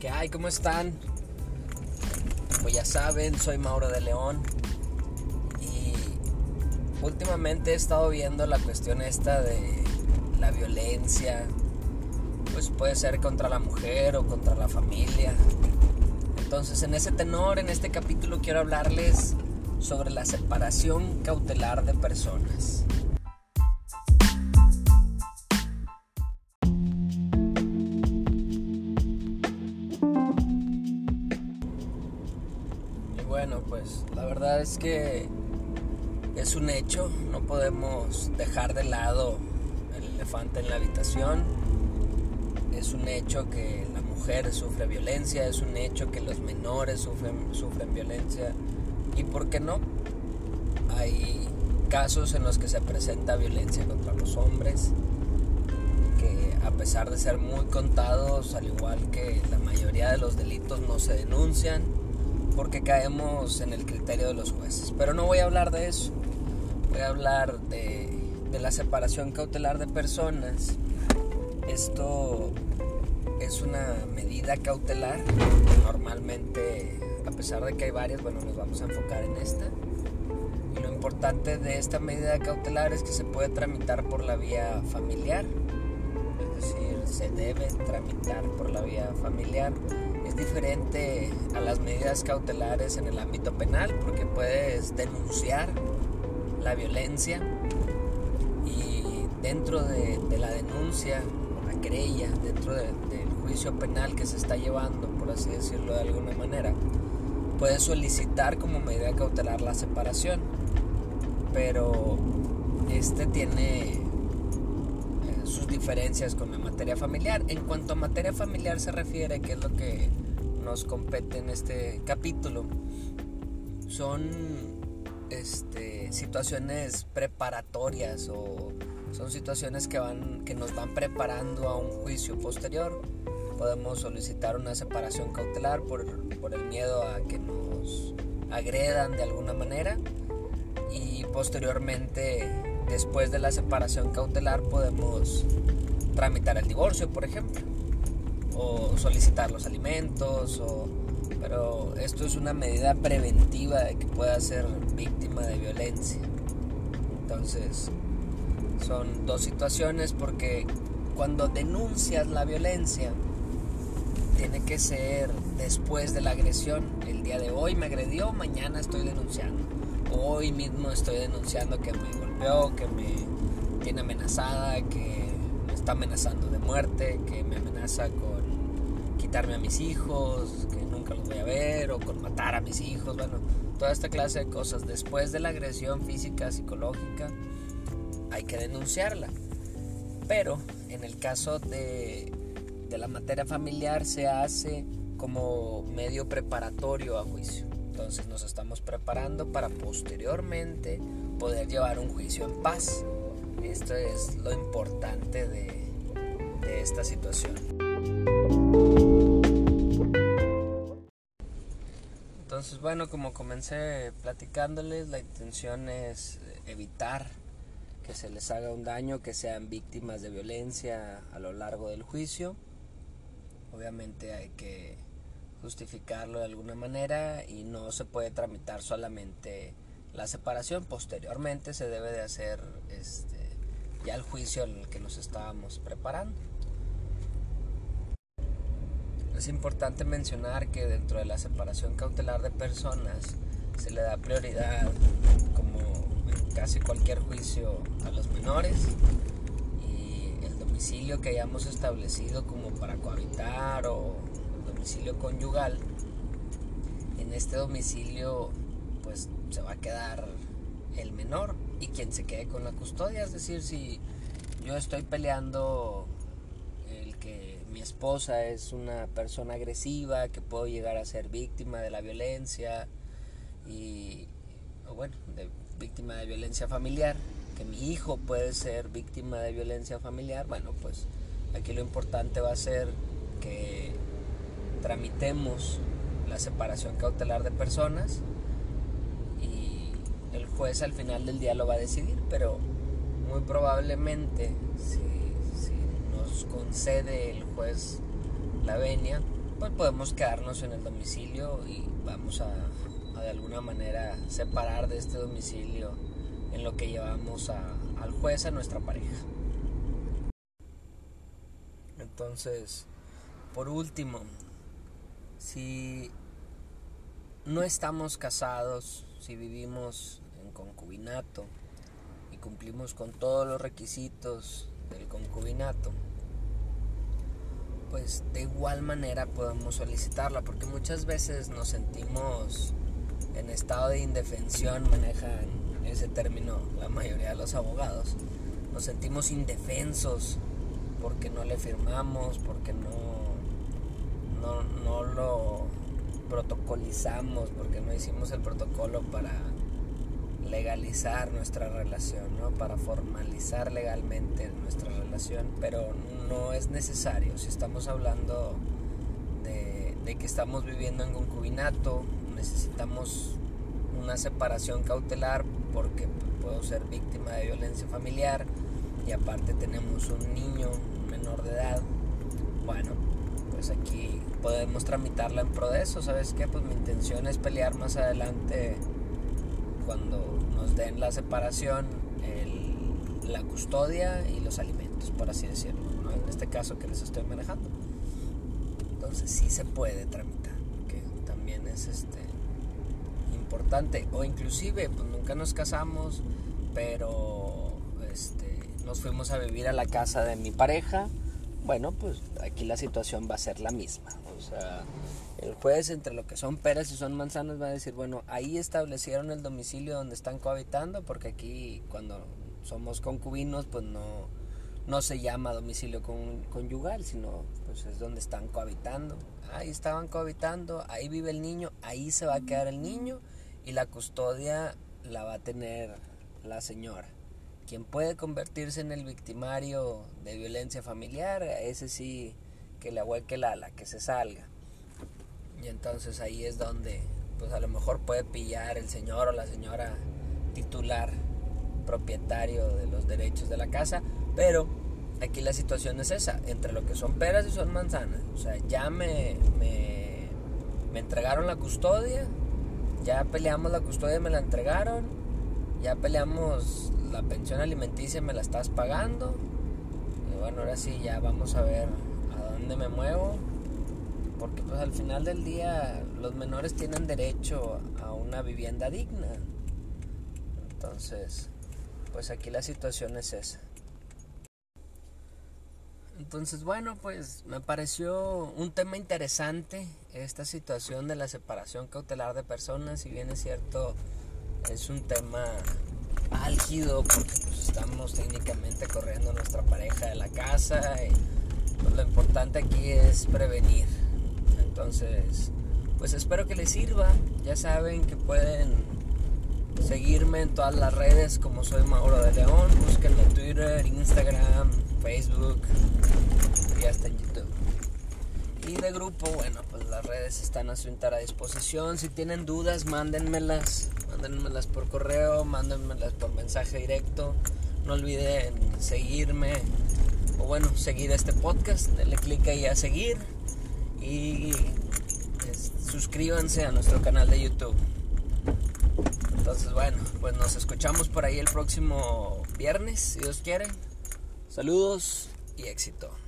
¿Qué hay? ¿Cómo están? Pues ya saben, soy Mauro de León y últimamente he estado viendo la cuestión esta de la violencia, pues puede ser contra la mujer o contra la familia. Entonces en ese tenor, en este capítulo quiero hablarles sobre la separación cautelar de personas. Bueno, pues la verdad es que es un hecho, no podemos dejar de lado el elefante en la habitación. Es un hecho que la mujer sufre violencia, es un hecho que los menores sufren, sufren violencia. ¿Y por qué no? Hay casos en los que se presenta violencia contra los hombres, que a pesar de ser muy contados, al igual que la mayoría de los delitos, no se denuncian porque caemos en el criterio de los jueces. Pero no voy a hablar de eso, voy a hablar de, la separación cautelar de personas. Esto es una medida cautelar. Normalmente, a pesar de que hay varias, bueno, nos vamos a enfocar en esta. Y lo importante de esta medida cautelar es que se puede tramitar por la vía familiar. Decir, se debe tramitar por la vía familiar. Es diferente a las medidas cautelares en el ámbito penal porque puedes denunciar la violencia y dentro de, la denuncia la querella, dentro de, del juicio penal que se está llevando, por así decirlo de alguna manera, puedes solicitar como medida cautelar la separación, pero este tiene sus diferencias con la materia familiar. En cuanto a materia familiar se refiere, que es lo que nos compete en este capítulo, son este, situaciones preparatorias o son situaciones que, van, que nos van preparando a un juicio posterior. Podemos solicitar una separación cautelar por, por el miedo a que nos agredan de alguna manera y posteriormente, después de la separación cautelar, podemos tramitar el divorcio, por ejemplo, o solicitar los alimentos, pero esto es una medida preventiva de que pueda ser víctima de violencia. Entonces, son dos situaciones porque cuando denuncias la violencia, tiene que ser después de la agresión. El día de hoy me agredió, mañana estoy denunciando. Hoy mismo estoy denunciando que me golpeó, que me tiene amenazada, que me está amenazando de muerte, que me amenaza con quitarme a mis hijos, que nunca los voy a ver, o con matar a mis hijos. Bueno, toda esta clase de cosas. Después de la agresión física, psicológica, hay que denunciarla. Pero en el caso de, de la materia familiar se hace como medio preparatorio a juicio. Entonces nos estamos preparando para posteriormente poder llevar un juicio en paz. Esto es lo importante de, esta situación. Entonces, bueno, como comencé platicándoles, la intención es evitar que se les haga un daño, que sean víctimas de violencia a lo largo del juicio. Obviamente hay que justificarlo de alguna manera y no se puede tramitar solamente la separación. Posteriormente se debe de hacer este, ya el juicio el que nos estábamos preparando. Es importante mencionar que dentro de la separación cautelar de personas se le da prioridad, como en casi cualquier juicio, a los menores y el domicilio que hayamos establecido como para cohabitar o domicilio conyugal, en este domicilio pues se va a quedar el menor y quien se quede con la custodia, es decir, si yo estoy peleando el que mi esposa es una persona agresiva, que puedo llegar a ser víctima de la violencia y, bueno, de, víctima de violencia familiar, que mi hijo puede ser víctima de violencia familiar, bueno, pues aquí lo importante va a ser que tramitemos la separación cautelar de personas juez al final del día lo va a decidir, pero muy probablemente si, si nos concede el juez la venia, pues podemos quedarnos en el domicilio y vamos a, a de alguna manera separar de este domicilio en lo que llevamos a, al juez a nuestra pareja. Entonces, por último, si no estamos casados, si vivimos concubinato y cumplimos con todos los requisitos del concubinato, pues de igual manera podemos solicitarla, porque muchas veces nos sentimos en estado de indefensión, manejan ese término la mayoría de los abogados, nos sentimos indefensos porque no le firmamos, porque no, no, no lo protocolizamos, porque no hicimos el protocolo para legalizar nuestra relación, ¿no? para formalizar legalmente nuestra relación, pero no es necesario. Si estamos hablando de, de que estamos viviendo en concubinato, necesitamos una separación cautelar porque puedo ser víctima de violencia familiar y aparte tenemos un niño menor de edad. Bueno, pues aquí podemos tramitarla en pro de eso. ¿Sabes qué? Pues mi intención es pelear más adelante cuando nos den la separación, la custodia y los alimentos, por así decirlo. ¿no? En este caso que les estoy manejando. Entonces sí se puede tramitar, que también es este importante. O inclusive, pues nunca nos casamos, pero este, nos fuimos a vivir a la casa de mi pareja. Bueno, pues aquí la situación va a ser la misma. O sea, el juez entre lo que son peras y son manzanas va a decir, bueno, ahí establecieron el domicilio donde están cohabitando, porque aquí cuando somos concubinos, pues no, no se llama domicilio con, conyugal, sino pues es donde están cohabitando. Ahí estaban cohabitando, ahí vive el niño, ahí se va a quedar el niño y la custodia la va a tener la señora. Quien puede convertirse en el victimario de violencia familiar, ese sí que le ahueque el ala, que se salga. Y entonces ahí es donde, pues a lo mejor puede pillar el señor o la señora titular, propietario de los derechos de la casa, pero aquí la situación es esa, entre lo que son peras y son manzanas. O sea, ya me, me, me entregaron la custodia, ya peleamos la custodia, me la entregaron, ya peleamos la pensión alimenticia, me la estás pagando. Y bueno, ahora sí, ya vamos a ver a dónde me muevo porque pues al final del día los menores tienen derecho a una vivienda digna. Entonces, pues aquí la situación es esa. Entonces, bueno, pues me pareció un tema interesante esta situación de la separación cautelar de personas, si bien es cierto, es un tema álgido porque pues estamos técnicamente corriendo nuestra pareja de la casa y lo importante aquí es prevenir. Entonces, pues espero que les sirva. Ya saben que pueden seguirme en todas las redes como soy Mauro de León. Búsquenme en Twitter, Instagram, Facebook y hasta en YouTube. Y de grupo, bueno, pues las redes están a su entera disposición. Si tienen dudas, mándenmelas. Mándenmelas por correo, mándenmelas por mensaje directo. No olviden seguirme o bueno, seguir este podcast. Denle clic ahí a seguir y suscríbanse a nuestro canal de YouTube. Entonces, bueno, pues nos escuchamos por ahí el próximo viernes, si Dios quiere. Saludos y éxito.